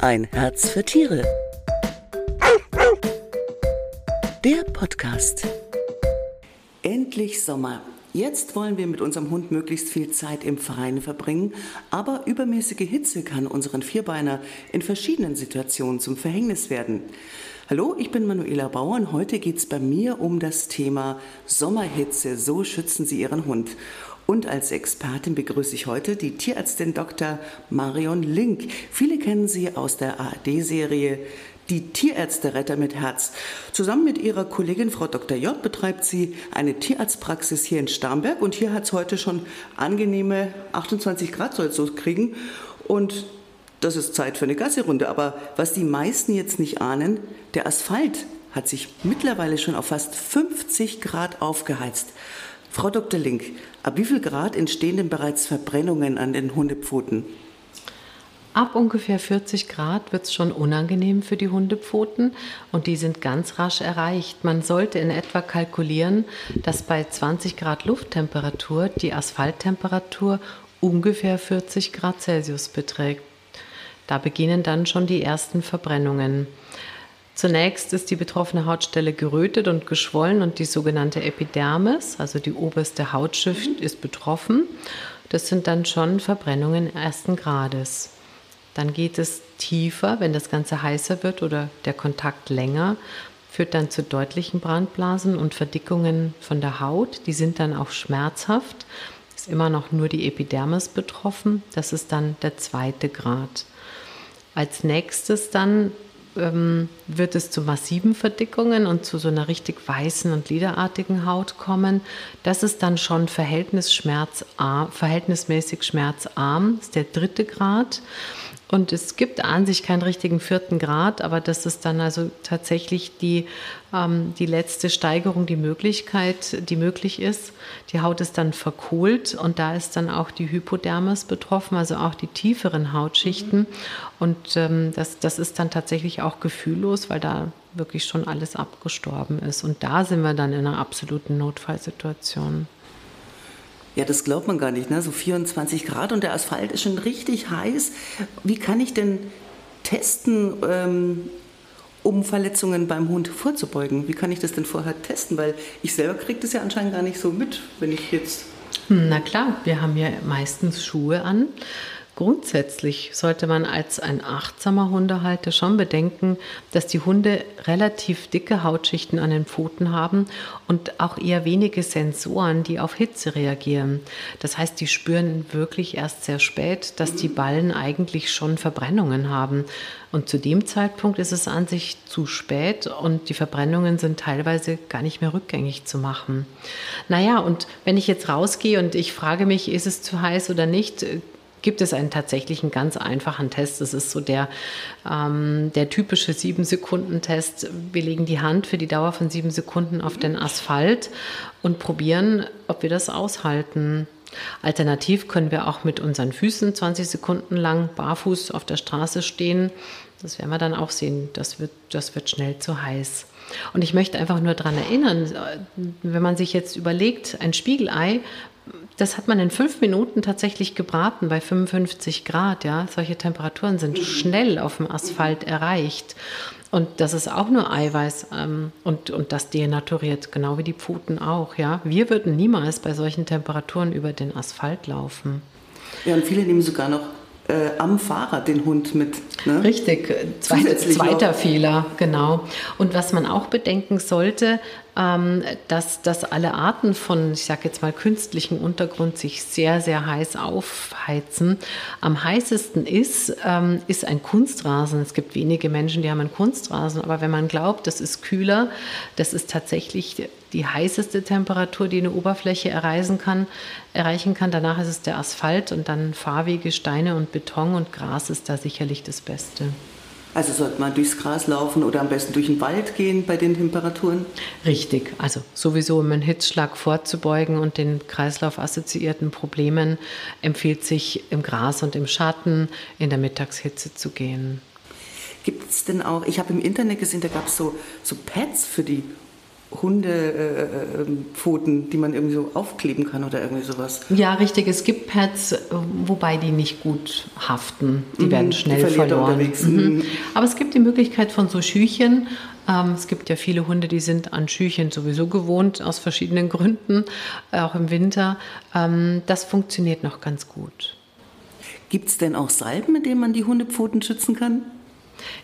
Ein Herz für Tiere. Der Podcast. Endlich Sommer. Jetzt wollen wir mit unserem Hund möglichst viel Zeit im Verein verbringen, aber übermäßige Hitze kann unseren Vierbeiner in verschiedenen Situationen zum Verhängnis werden. Hallo, ich bin Manuela Bauer und heute geht es bei mir um das Thema Sommerhitze. So schützen Sie Ihren Hund. Und als Expertin begrüße ich heute die Tierärztin Dr. Marion Link. Viele kennen sie aus der ARD-Serie die Tierärzte-Retter mit Herz. Zusammen mit ihrer Kollegin Frau Dr. J betreibt sie eine Tierarztpraxis hier in Starnberg und hier hat es heute schon angenehme 28 Grad soll es so kriegen und das ist Zeit für eine Gassi-Runde. Aber was die meisten jetzt nicht ahnen, der Asphalt hat sich mittlerweile schon auf fast 50 Grad aufgeheizt. Frau Dr. Link, ab wie viel Grad entstehen denn bereits Verbrennungen an den Hundepfoten? Ab ungefähr 40 Grad wird es schon unangenehm für die Hundepfoten und die sind ganz rasch erreicht. Man sollte in etwa kalkulieren, dass bei 20 Grad Lufttemperatur die Asphalttemperatur ungefähr 40 Grad Celsius beträgt. Da beginnen dann schon die ersten Verbrennungen. Zunächst ist die betroffene Hautstelle gerötet und geschwollen und die sogenannte Epidermis, also die oberste Hautschicht, mhm. ist betroffen. Das sind dann schon Verbrennungen ersten Grades. Dann geht es tiefer, wenn das Ganze heißer wird oder der Kontakt länger, führt dann zu deutlichen Brandblasen und Verdickungen von der Haut. Die sind dann auch schmerzhaft. Ist immer noch nur die Epidermis betroffen. Das ist dann der zweite Grad. Als nächstes dann ähm, wird es zu massiven Verdickungen und zu so einer richtig weißen und liderartigen Haut kommen. Das ist dann schon verhältnismäßig schmerzarm, das ist der dritte Grad. Und es gibt an sich keinen richtigen vierten Grad, aber das ist dann also tatsächlich die, ähm, die letzte Steigerung, die Möglichkeit, die möglich ist. Die Haut ist dann verkohlt und da ist dann auch die Hypodermis betroffen, also auch die tieferen Hautschichten. Mhm. Und ähm, das, das ist dann tatsächlich auch gefühllos, weil da wirklich schon alles abgestorben ist. Und da sind wir dann in einer absoluten Notfallsituation. Ja, das glaubt man gar nicht, ne? So 24 Grad und der Asphalt ist schon richtig heiß. Wie kann ich denn testen, ähm, um Verletzungen beim Hund vorzubeugen? Wie kann ich das denn vorher testen? Weil ich selber kriege das ja anscheinend gar nicht so mit, wenn ich jetzt. Na klar, wir haben ja meistens Schuhe an. Grundsätzlich sollte man als ein achtsamer Hundehalter schon bedenken, dass die Hunde relativ dicke Hautschichten an den Pfoten haben und auch eher wenige Sensoren, die auf Hitze reagieren. Das heißt, die spüren wirklich erst sehr spät, dass die Ballen eigentlich schon Verbrennungen haben. Und zu dem Zeitpunkt ist es an sich zu spät und die Verbrennungen sind teilweise gar nicht mehr rückgängig zu machen. Naja, und wenn ich jetzt rausgehe und ich frage mich, ist es zu heiß oder nicht, gibt es einen tatsächlichen ganz einfachen Test. Das ist so der, ähm, der typische sieben Sekunden Test. Wir legen die Hand für die Dauer von sieben Sekunden auf den Asphalt und probieren, ob wir das aushalten. Alternativ können wir auch mit unseren Füßen 20 Sekunden lang barfuß auf der Straße stehen. Das werden wir dann auch sehen. Das wird, das wird schnell zu heiß. Und ich möchte einfach nur daran erinnern, wenn man sich jetzt überlegt, ein Spiegelei das hat man in fünf Minuten tatsächlich gebraten bei 55 Grad. Ja, solche Temperaturen sind schnell auf dem Asphalt erreicht. Und das ist auch nur Eiweiß ähm, und, und das denaturiert, genau wie die Pfoten auch. Ja, wir würden niemals bei solchen Temperaturen über den Asphalt laufen. Ja, und viele nehmen sogar noch äh, am Fahrrad den Hund mit. Ne? Richtig, Zweit, zweiter Fehler, genau. Und was man auch bedenken sollte, ähm, dass, dass alle Arten von, ich sage jetzt mal, künstlichen Untergrund sich sehr, sehr heiß aufheizen. Am heißesten ist, ähm, ist ein Kunstrasen. Es gibt wenige Menschen, die haben einen Kunstrasen, aber wenn man glaubt, das ist kühler, das ist tatsächlich die heißeste Temperatur, die eine Oberfläche erreichen kann. Erreichen kann. Danach ist es der Asphalt und dann Fahrwege, Steine und Beton und Gras ist da sicherlich das Beste. Also sollte man durchs Gras laufen oder am besten durch den Wald gehen bei den Temperaturen? Richtig, also sowieso um einen Hitzschlag vorzubeugen und den kreislaufassoziierten Problemen empfiehlt sich im Gras und im Schatten in der Mittagshitze zu gehen. Gibt es denn auch, ich habe im Internet gesehen, da gab es so, so Pads für die Hundepfoten, äh, die man irgendwie so aufkleben kann oder irgendwie sowas. Ja, richtig. Es gibt Pads, wobei die nicht gut haften. Die mhm, werden schnell die verloren. Mhm. mhm. Aber es gibt die Möglichkeit von so Schüchen. Ähm, es gibt ja viele Hunde, die sind an Schüchen sowieso gewohnt, aus verschiedenen Gründen, auch im Winter. Ähm, das funktioniert noch ganz gut. Gibt es denn auch Salben, mit denen man die Hundepfoten schützen kann?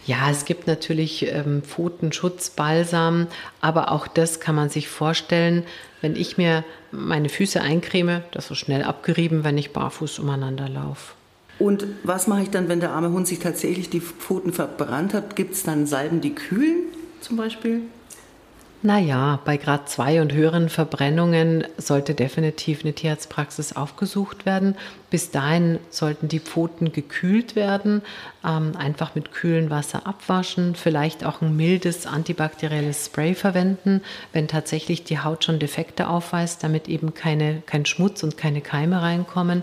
Ja, es gibt natürlich ähm, Pfotenschutz, Balsam, aber auch das kann man sich vorstellen, wenn ich mir meine Füße eincreme, das ist schnell abgerieben, wenn ich barfuß umeinander laufe. Und was mache ich dann, wenn der arme Hund sich tatsächlich die Pfoten verbrannt hat? Gibt es dann Salben, die kühlen zum Beispiel? Naja, bei Grad 2 und höheren Verbrennungen sollte definitiv eine Tierarztpraxis aufgesucht werden. Bis dahin sollten die Pfoten gekühlt werden, ähm, einfach mit kühlem Wasser abwaschen, vielleicht auch ein mildes antibakterielles Spray verwenden, wenn tatsächlich die Haut schon Defekte aufweist, damit eben keine, kein Schmutz und keine Keime reinkommen.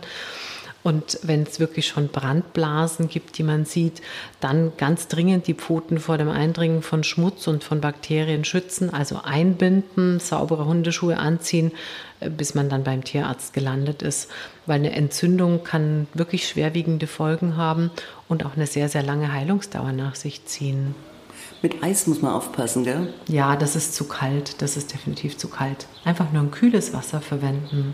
Und wenn es wirklich schon Brandblasen gibt, die man sieht, dann ganz dringend die Pfoten vor dem Eindringen von Schmutz und von Bakterien schützen, also einbinden, saubere Hundeschuhe anziehen, äh, bis man dann beim Tierarzt gelandet ist. Weil eine Entzündung kann wirklich schwerwiegende Folgen haben und auch eine sehr, sehr lange Heilungsdauer nach sich ziehen. Mit Eis muss man aufpassen, gell? Ja, das ist zu kalt. Das ist definitiv zu kalt. Einfach nur ein kühles Wasser verwenden.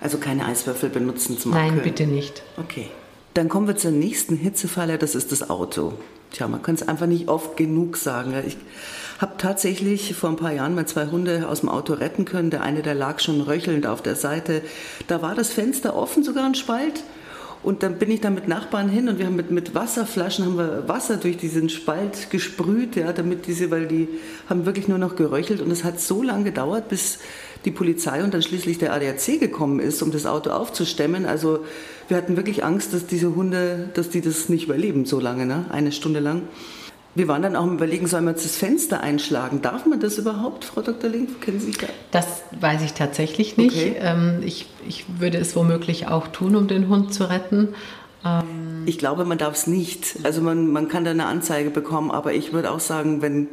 Also keine Eiswürfel benutzen zum Nein, Abkühlen? bitte nicht. Okay. Dann kommen wir zur nächsten Hitzefalle, das ist das Auto. Tja, man kann es einfach nicht oft genug sagen. Ich habe tatsächlich vor ein paar Jahren mal zwei Hunde aus dem Auto retten können. Der eine, der lag schon röchelnd auf der Seite. Da war das Fenster offen, sogar ein Spalt. Und dann bin ich da mit Nachbarn hin und wir haben mit, mit Wasserflaschen haben wir Wasser durch diesen Spalt gesprüht, ja, damit diese, weil die haben wirklich nur noch geröchelt und es hat so lange gedauert, bis die Polizei und dann schließlich der ADAC gekommen ist, um das Auto aufzustemmen. Also wir hatten wirklich Angst, dass diese Hunde, dass die das nicht überleben so lange, ne? eine Stunde lang. Wir waren dann auch im Überlegen, sollen wir jetzt das Fenster einschlagen? Darf man das überhaupt, Frau Dr. Link? Kennen Sie da? Das weiß ich tatsächlich nicht. Okay. Ähm, ich, ich würde es womöglich auch tun, um den Hund zu retten. Ähm ich glaube, man darf es nicht. Also man, man kann da eine Anzeige bekommen, aber ich würde auch sagen, wenn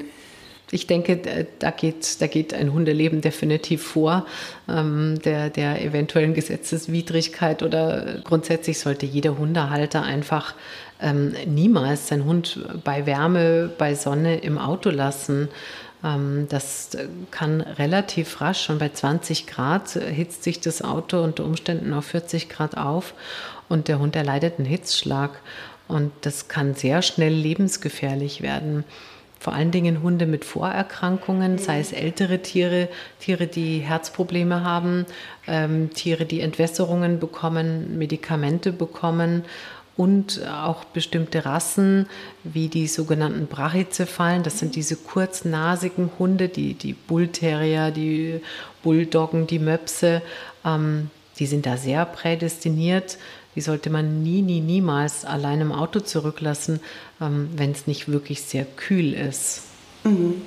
ich denke, da geht, da geht ein Hundeleben definitiv vor ähm, der, der eventuellen Gesetzeswidrigkeit oder grundsätzlich sollte jeder Hundehalter einfach ähm, niemals seinen Hund bei Wärme, bei Sonne im Auto lassen. Ähm, das kann relativ rasch, schon bei 20 Grad hitzt sich das Auto unter Umständen auf 40 Grad auf und der Hund erleidet einen Hitzschlag. Und das kann sehr schnell lebensgefährlich werden vor allen Dingen Hunde mit Vorerkrankungen, sei es ältere Tiere, Tiere, die Herzprobleme haben, ähm, Tiere, die Entwässerungen bekommen, Medikamente bekommen und auch bestimmte Rassen wie die sogenannten Brachycephalen. Das sind diese kurznasigen Hunde, die, die Bullterrier, die Bulldoggen, die Möpse. Ähm, die sind da sehr prädestiniert die sollte man nie, nie, niemals allein im Auto zurücklassen, ähm, wenn es nicht wirklich sehr kühl ist. Mhm.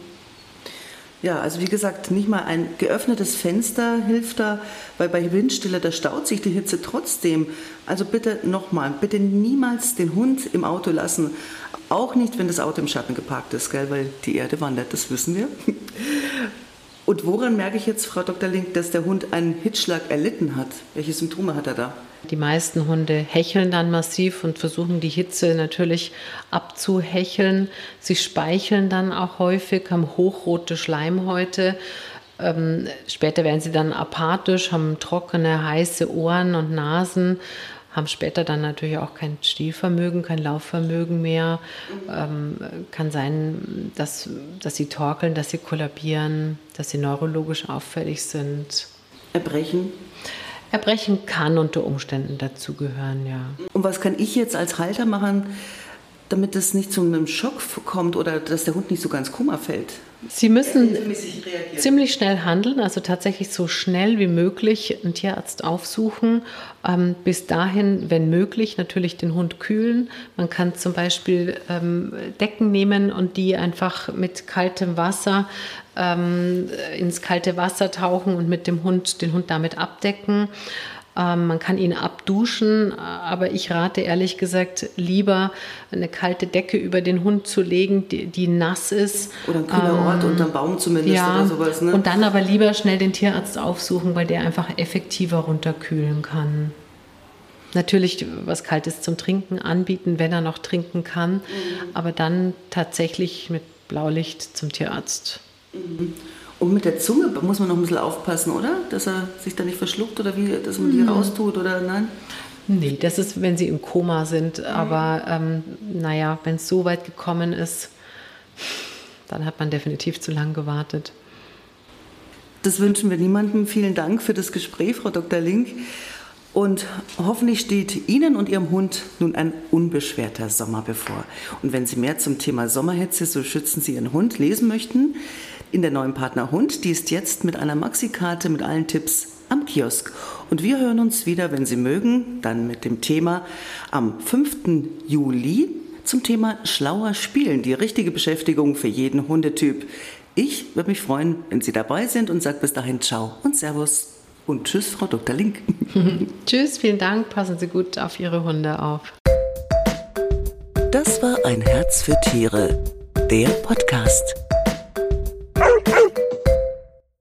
Ja, also wie gesagt, nicht mal ein geöffnetes Fenster hilft da, weil bei Windstille, da staut sich die Hitze trotzdem. Also bitte nochmal, bitte niemals den Hund im Auto lassen. Auch nicht, wenn das Auto im Schatten geparkt ist, gell? weil die Erde wandert, das wissen wir. Und woran merke ich jetzt, Frau Dr. Link, dass der Hund einen Hitzschlag erlitten hat? Welche Symptome hat er da? Die meisten Hunde hecheln dann massiv und versuchen die Hitze natürlich abzuhecheln. Sie speicheln dann auch häufig, haben hochrote Schleimhäute. Ähm, später werden sie dann apathisch, haben trockene, heiße Ohren und Nasen, haben später dann natürlich auch kein Stehvermögen, kein Laufvermögen mehr. Ähm, kann sein, dass, dass sie torkeln, dass sie kollabieren, dass sie neurologisch auffällig sind. Erbrechen? Erbrechen kann unter Umständen dazugehören, ja. Und was kann ich jetzt als Halter machen, damit es nicht zu einem Schock kommt oder dass der Hund nicht so ganz Kummer fällt? Sie müssen ziemlich schnell handeln, also tatsächlich so schnell wie möglich einen Tierarzt aufsuchen. Ähm, bis dahin, wenn möglich, natürlich den Hund kühlen. Man kann zum Beispiel ähm, Decken nehmen und die einfach mit kaltem Wasser ähm, ins kalte Wasser tauchen und mit dem Hund den Hund damit abdecken. Ähm, man kann ihn abduschen, aber ich rate ehrlich gesagt lieber eine kalte Decke über den Hund zu legen, die, die nass ist. Oder ein kühler ähm, Ort unterm Baum zumindest ja, oder sowas. Ne? Und dann aber lieber schnell den Tierarzt aufsuchen, weil der einfach effektiver runterkühlen kann. Natürlich was Kaltes zum Trinken anbieten, wenn er noch trinken kann, mhm. aber dann tatsächlich mit Blaulicht zum Tierarzt. Mhm. Und mit der Zunge muss man noch ein bisschen aufpassen, oder? Dass er sich da nicht verschluckt oder wie, dass man die mhm. raustut oder nein? Nee, das ist, wenn sie im Koma sind. Aber ähm, naja, wenn es so weit gekommen ist, dann hat man definitiv zu lang gewartet. Das wünschen wir niemandem. Vielen Dank für das Gespräch, Frau Dr. Link. Und hoffentlich steht Ihnen und Ihrem Hund nun ein unbeschwerter Sommer bevor. Und wenn Sie mehr zum Thema Sommerhetze, so schützen Sie Ihren Hund, lesen möchten, in der neuen Partner Hund, die ist jetzt mit einer Maxi-Karte mit allen Tipps am Kiosk. Und wir hören uns wieder, wenn Sie mögen, dann mit dem Thema am 5. Juli zum Thema schlauer Spielen, die richtige Beschäftigung für jeden Hundetyp. Ich würde mich freuen, wenn Sie dabei sind und sage bis dahin Ciao und Servus. Und tschüss, Frau Dr. Link. tschüss, vielen Dank. Passen Sie gut auf Ihre Hunde auf. Das war ein Herz für Tiere, der Podcast.